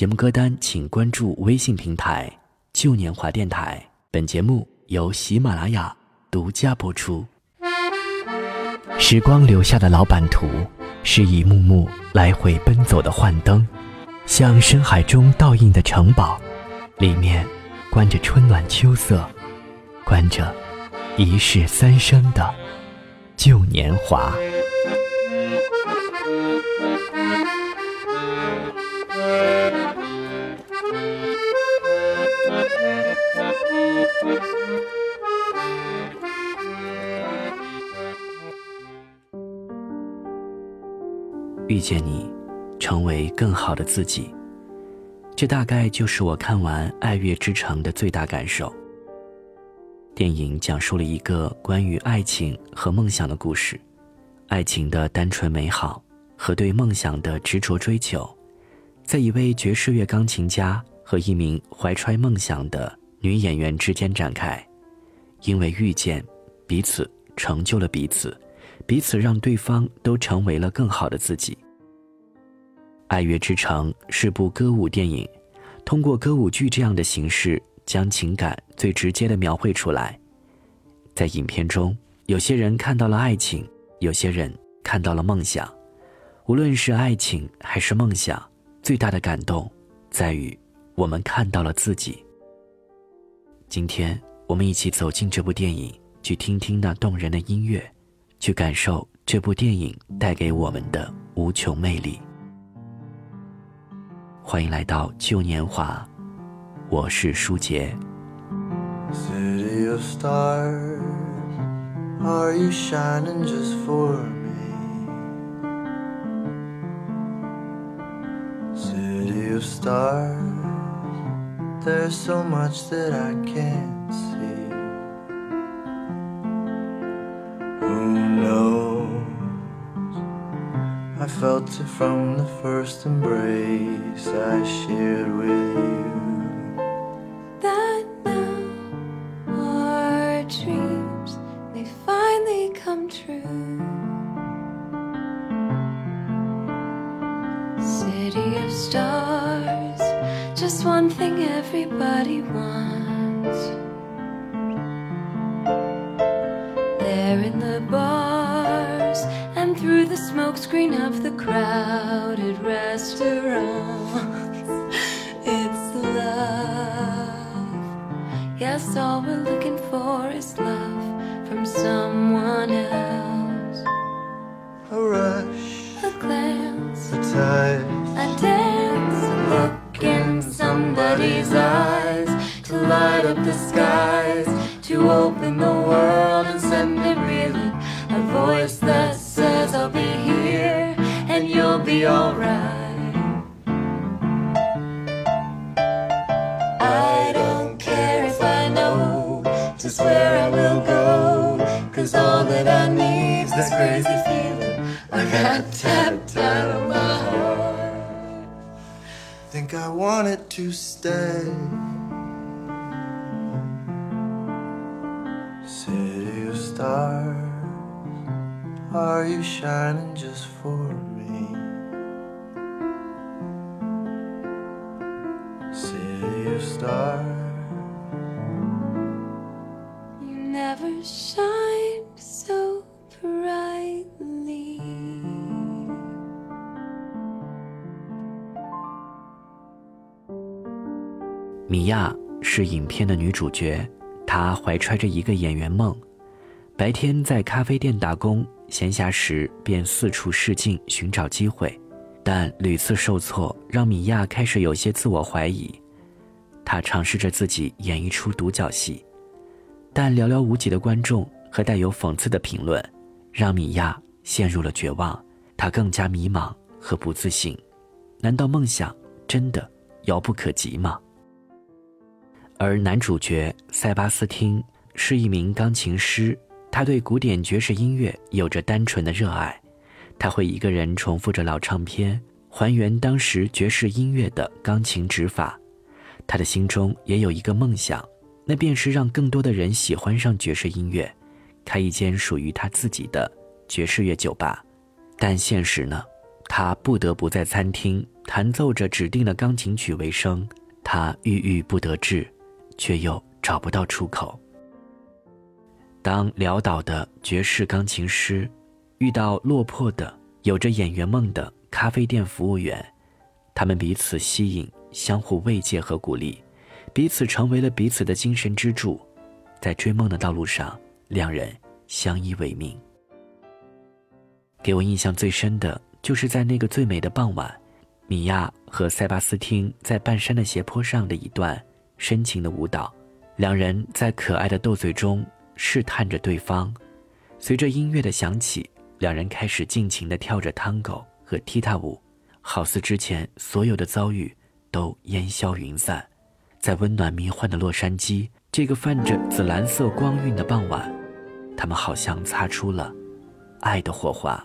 节目歌单请关注微信平台“旧年华电台”。本节目由喜马拉雅独家播出。时光留下的老版图，是一幕幕来回奔走的幻灯，像深海中倒映的城堡，里面关着春暖秋色，关着一世三生的旧年华。遇见你，成为更好的自己。这大概就是我看完《爱乐之城》的最大感受。电影讲述了一个关于爱情和梦想的故事，爱情的单纯美好和对梦想的执着追求，在一位爵士乐钢琴家和一名怀揣梦想的女演员之间展开。因为遇见，彼此成就了彼此。彼此让对方都成为了更好的自己。《爱乐之城》是部歌舞电影，通过歌舞剧这样的形式，将情感最直接的描绘出来。在影片中，有些人看到了爱情，有些人看到了梦想。无论是爱情还是梦想，最大的感动在于我们看到了自己。今天，我们一起走进这部电影，去听听那动人的音乐。去感受这部电影带给我们的无穷魅力。欢迎来到旧年华，我是舒杰。Felt it from the first embrace I shared with you. Up the skies, to open the world and send it reeling. A voice that says I'll be here and you'll be alright. I don't care if I know just where I will go, cause all that I need's this crazy feeling I got tapped out of my heart. think I wanted to stay. Are you shining just for me? City of stars. You never shined so brightly. 米娅是影片的女主角，她怀揣着一个演员梦，白天在咖啡店打工，闲暇时便四处试镜寻找机会，但屡次受挫，让米娅开始有些自我怀疑。她尝试着自己演一出独角戏，但寥寥无几的观众和带有讽刺的评论，让米娅陷入了绝望。她更加迷茫和不自信。难道梦想真的遥不可及吗？而男主角塞巴斯汀是一名钢琴师，他对古典爵士音乐有着单纯的热爱，他会一个人重复着老唱片，还原当时爵士音乐的钢琴指法。他的心中也有一个梦想，那便是让更多的人喜欢上爵士音乐，开一间属于他自己的爵士乐酒吧。但现实呢，他不得不在餐厅弹奏着指定的钢琴曲为生，他郁郁不得志，却又找不到出口。当潦倒的爵士钢琴师遇到落魄的有着演员梦的咖啡店服务员，他们彼此吸引，相互慰藉和鼓励，彼此成为了彼此的精神支柱，在追梦的道路上，两人相依为命。给我印象最深的就是在那个最美的傍晚，米娅和塞巴斯汀在半山的斜坡上的一段深情的舞蹈，两人在可爱的斗嘴中。试探着对方，随着音乐的响起，两人开始尽情地跳着探戈和踢踏舞，好似之前所有的遭遇都烟消云散。在温暖迷幻的洛杉矶，这个泛着紫蓝色光晕的傍晚，他们好像擦出了爱的火花。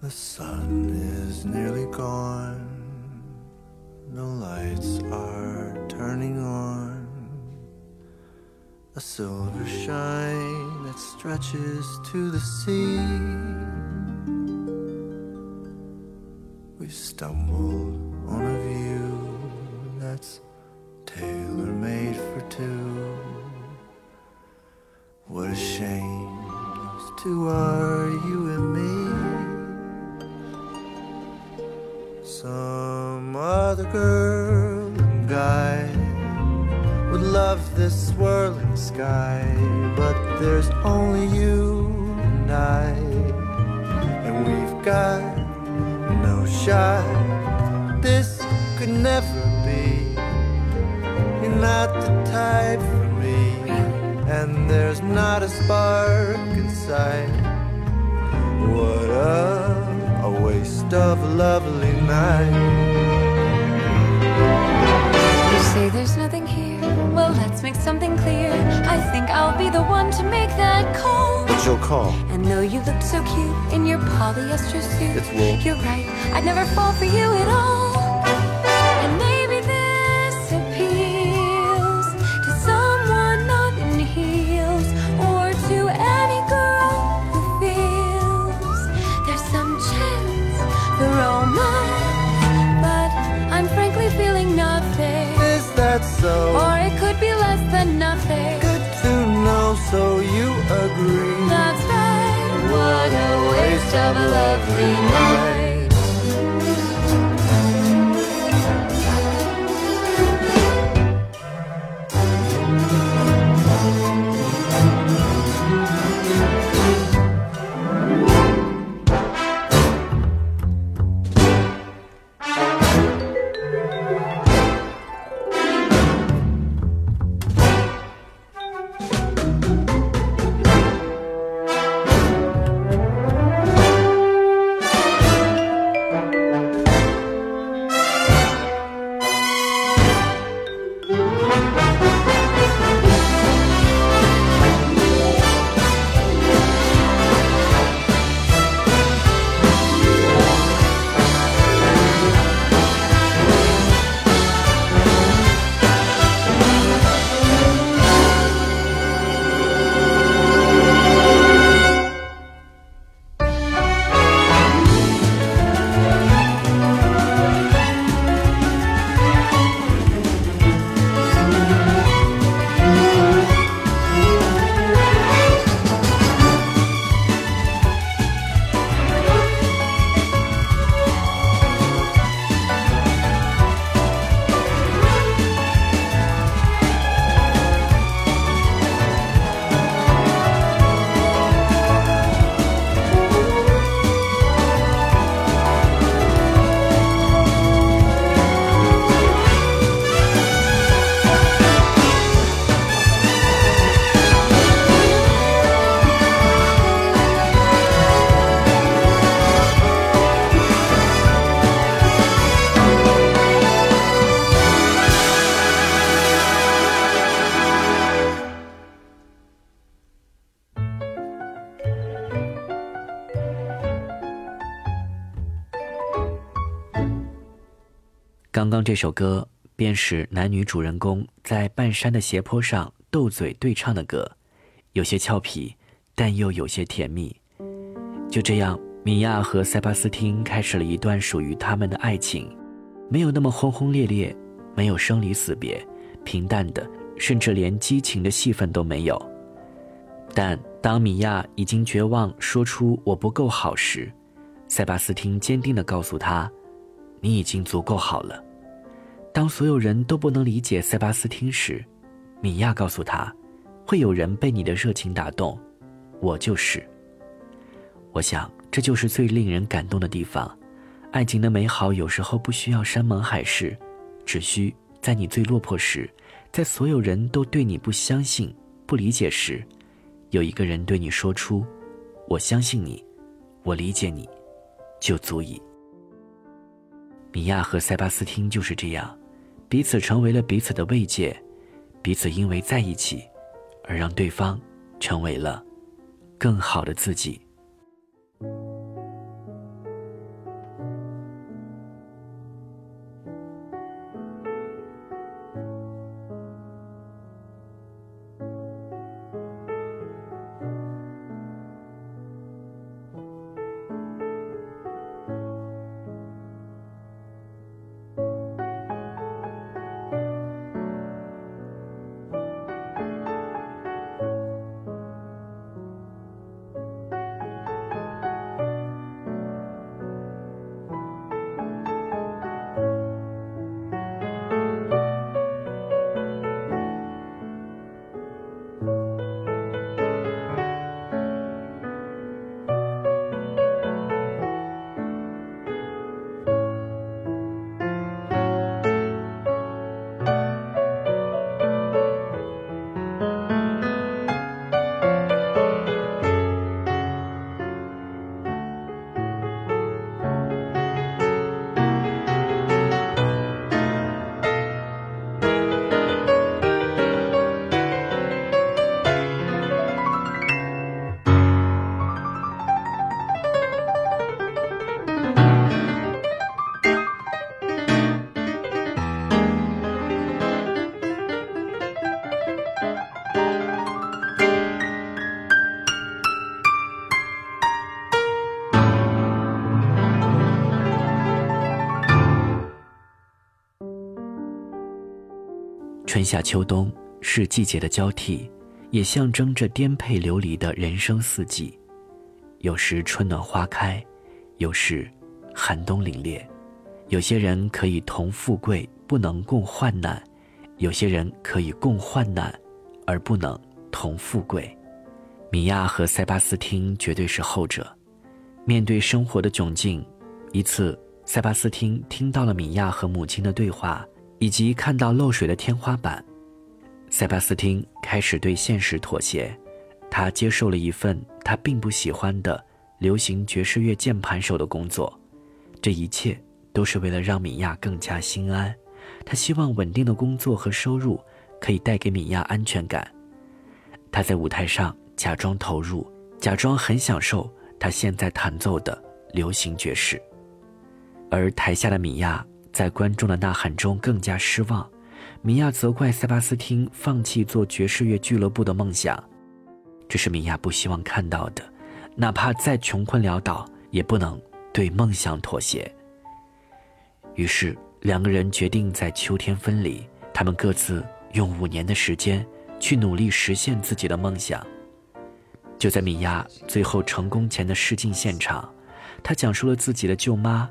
The sun is nearly gone. No lights are turning on. A silver shine that stretches to the sea. We stumbled on a view that's tailor made for two. What a shame those two are you and me. Some other girl and guy would love this swirling sky, but there's only you and I, and we've got no shot. This could never be. You're not the type for me, and there's not a spark inside. What a, a waste of a lovely night. You say there's nothing well, let's make something clear. I think I'll be the one to make that call. What's your call? And though you look so cute in your polyester suit, it's wool. You're right, I'd never fall for you at all. 刚刚这首歌便是男女主人公在半山的斜坡上斗嘴对唱的歌，有些俏皮，但又有些甜蜜。就这样，米娅和塞巴斯汀开始了一段属于他们的爱情。没有那么轰轰烈烈，没有生离死别，平淡的，甚至连激情的戏份都没有。但当米娅已经绝望，说出“我不够好”时，塞巴斯汀坚定地告诉他：“你已经足够好了。”当所有人都不能理解塞巴斯汀时，米娅告诉他：“会有人被你的热情打动，我就是。”我想，这就是最令人感动的地方。爱情的美好有时候不需要山盟海誓，只需在你最落魄时，在所有人都对你不相信、不理解时。有一个人对你说出“我相信你，我理解你”，就足以。米娅和塞巴斯汀就是这样，彼此成为了彼此的慰藉，彼此因为在一起，而让对方成为了更好的自己。春夏秋冬是季节的交替，也象征着颠沛流离的人生四季。有时春暖花开，有时寒冬凛冽。有些人可以同富贵，不能共患难；有些人可以共患难，而不能同富贵。米娅和塞巴斯汀绝对是后者。面对生活的窘境，一次，塞巴斯汀听到了米娅和母亲的对话。以及看到漏水的天花板，塞巴斯汀开始对现实妥协，他接受了一份他并不喜欢的流行爵士乐键盘手的工作，这一切都是为了让米娅更加心安。他希望稳定的工作和收入可以带给米娅安全感。他在舞台上假装投入，假装很享受他现在弹奏的流行爵士，而台下的米娅。在观众的呐喊中更加失望，米娅责怪塞巴斯汀放弃做爵士乐俱乐部的梦想，这是米娅不希望看到的，哪怕再穷困潦倒，也不能对梦想妥协。于是两个人决定在秋天分离，他们各自用五年的时间去努力实现自己的梦想。就在米娅最后成功前的试镜现场，她讲述了自己的舅妈。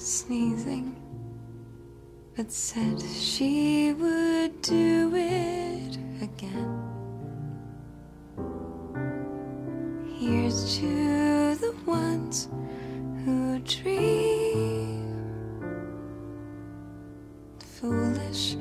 sneezing, but said she would do it again. Here's to the ones who dream, foolish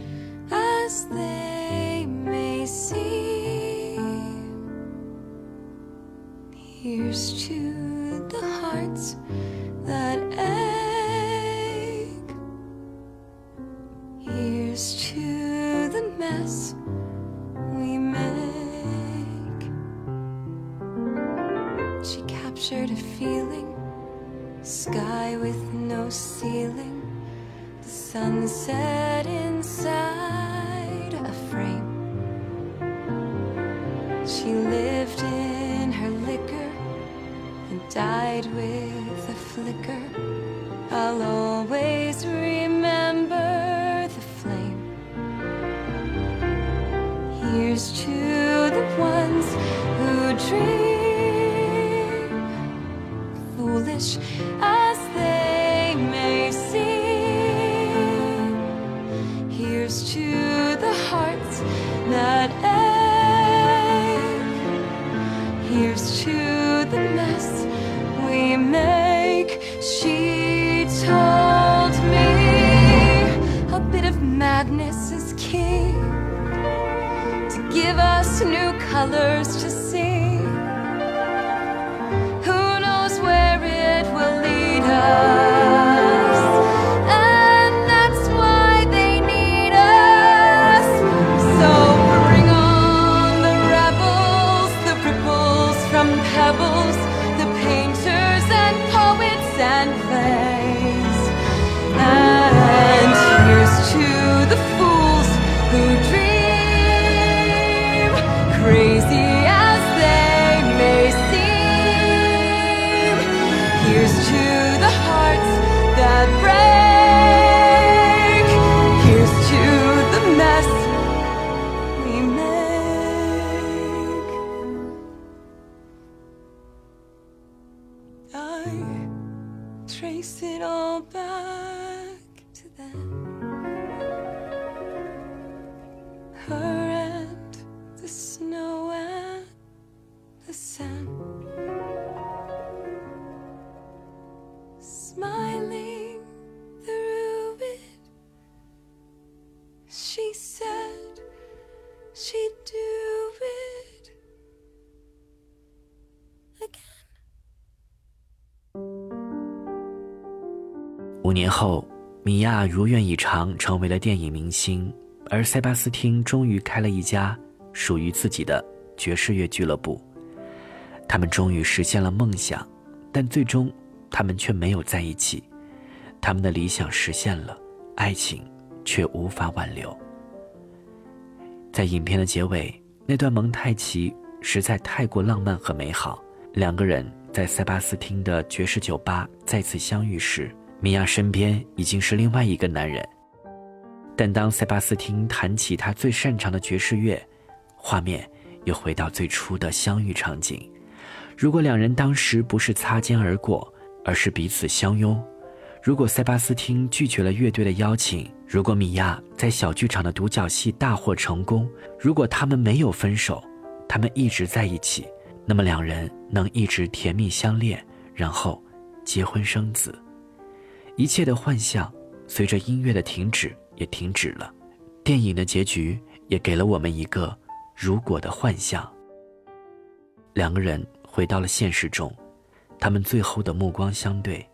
always choose. 五年后，米娅如愿以偿成为了电影明星，而塞巴斯汀终于开了一家属于自己的爵士乐俱乐部。他们终于实现了梦想，但最终他们却没有在一起。他们的理想实现了，爱情却无法挽留。在影片的结尾，那段蒙太奇实在太过浪漫和美好。两个人在塞巴斯汀的爵士酒吧再次相遇时，米娅身边已经是另外一个男人。但当塞巴斯汀弹起他最擅长的爵士乐，画面又回到最初的相遇场景。如果两人当时不是擦肩而过，而是彼此相拥；如果塞巴斯汀拒绝了乐队的邀请；如果米娅在小剧场的独角戏大获成功；如果他们没有分手，他们一直在一起，那么两人能一直甜蜜相恋，然后结婚生子。一切的幻象随着音乐的停止也停止了，电影的结局也给了我们一个如果的幻象。两个人回到了现实中，他们最后的目光相对。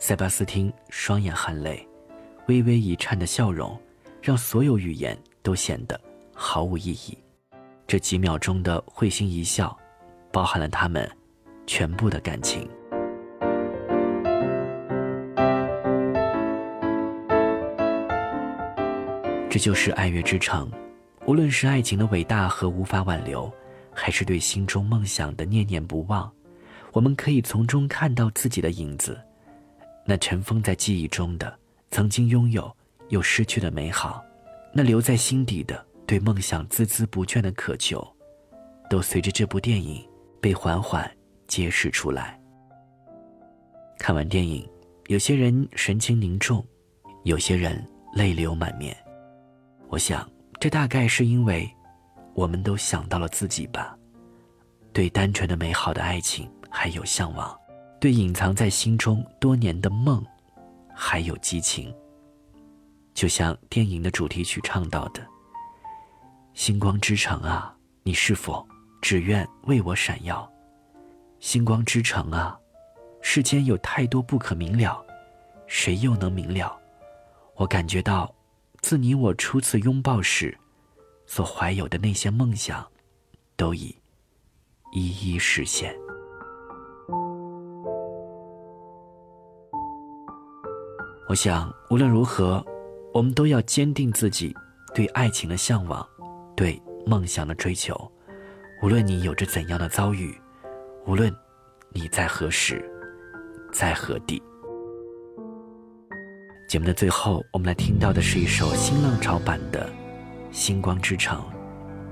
塞巴斯汀双眼含泪，微微一颤的笑容，让所有语言都显得毫无意义。这几秒钟的会心一笑，包含了他们全部的感情。这就是爱乐之城，无论是爱情的伟大和无法挽留，还是对心中梦想的念念不忘，我们可以从中看到自己的影子。那尘封在记忆中的，曾经拥有又失去的美好，那留在心底的对梦想孜孜不倦的渴求，都随着这部电影被缓缓揭示出来。看完电影，有些人神情凝重，有些人泪流满面。我想，这大概是因为，我们都想到了自己吧，对单纯的美好的爱情还有向往，对隐藏在心中多年的梦，还有激情。就像电影的主题曲唱到的：“星光之城啊，你是否只愿为我闪耀？星光之城啊，世间有太多不可明了，谁又能明了？我感觉到。”自你我初次拥抱时，所怀有的那些梦想，都已一一实现。我想，无论如何，我们都要坚定自己对爱情的向往，对梦想的追求。无论你有着怎样的遭遇，无论你在何时，在何地。节目的最后，我们来听到的是一首新浪潮版的《星光之城》，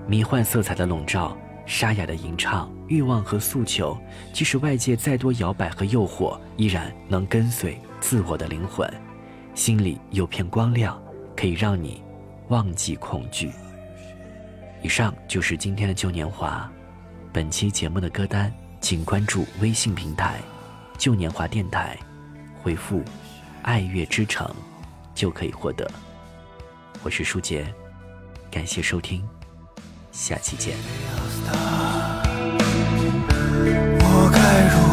迷幻色彩的笼罩，沙哑的吟唱，欲望和诉求，即使外界再多摇摆和诱惑，依然能跟随自我的灵魂。心里有片光亮，可以让你忘记恐惧。以上就是今天的旧年华。本期节目的歌单，请关注微信平台“旧年华电台”，回复“爱乐之城”就可以获得。我是舒杰，感谢收听，下期见。我该如